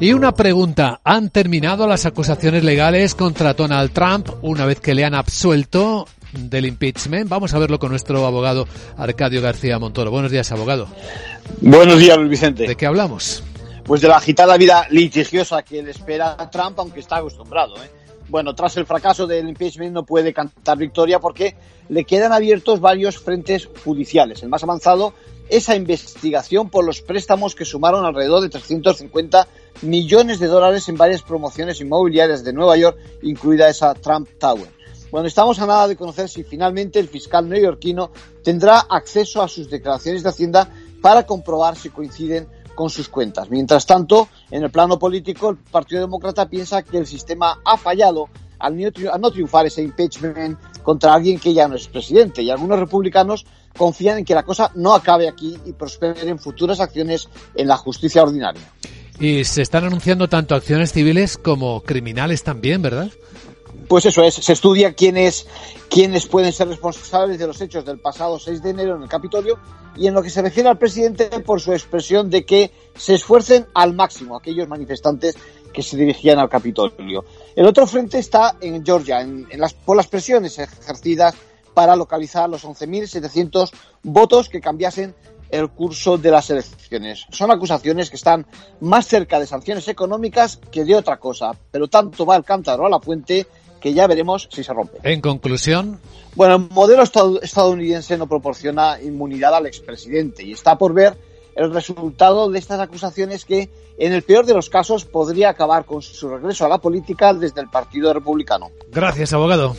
Y una pregunta, ¿han terminado las acusaciones legales contra Donald Trump una vez que le han absuelto del impeachment? Vamos a verlo con nuestro abogado Arcadio García Montoro. Buenos días, abogado. Buenos días, Luis Vicente. ¿De qué hablamos? Pues de la agitada vida litigiosa que le espera a Trump, aunque está acostumbrado. ¿eh? Bueno, tras el fracaso del impeachment no puede cantar victoria porque le quedan abiertos varios frentes judiciales. El más avanzado esa investigación por los préstamos que sumaron alrededor de 350 millones de dólares en varias promociones inmobiliarias de Nueva York, incluida esa Trump Tower. Bueno, estamos a nada de conocer si finalmente el fiscal neoyorquino tendrá acceso a sus declaraciones de Hacienda para comprobar si coinciden con sus cuentas. Mientras tanto, en el plano político, el Partido Demócrata piensa que el sistema ha fallado al no triunfar ese impeachment contra alguien que ya no es presidente. Y algunos republicanos confían en que la cosa no acabe aquí y prosperen futuras acciones en la justicia ordinaria. Y se están anunciando tanto acciones civiles como criminales también, ¿verdad? Pues eso es, se estudia quiénes, quiénes pueden ser responsables de los hechos del pasado 6 de enero en el Capitolio y en lo que se refiere al presidente por su expresión de que se esfuercen al máximo aquellos manifestantes que se dirigían al Capitolio. El otro frente está en Georgia, en, las, por las presiones ejercidas para localizar los 11.700 votos que cambiasen el curso de las elecciones. Son acusaciones que están más cerca de sanciones económicas que de otra cosa, pero tanto va el cántaro a la fuente que ya veremos si se rompe. En conclusión. Bueno, el modelo estadounidense no proporciona inmunidad al expresidente y está por ver el resultado de estas acusaciones que, en el peor de los casos, podría acabar con su regreso a la política desde el Partido Republicano. Gracias, abogado.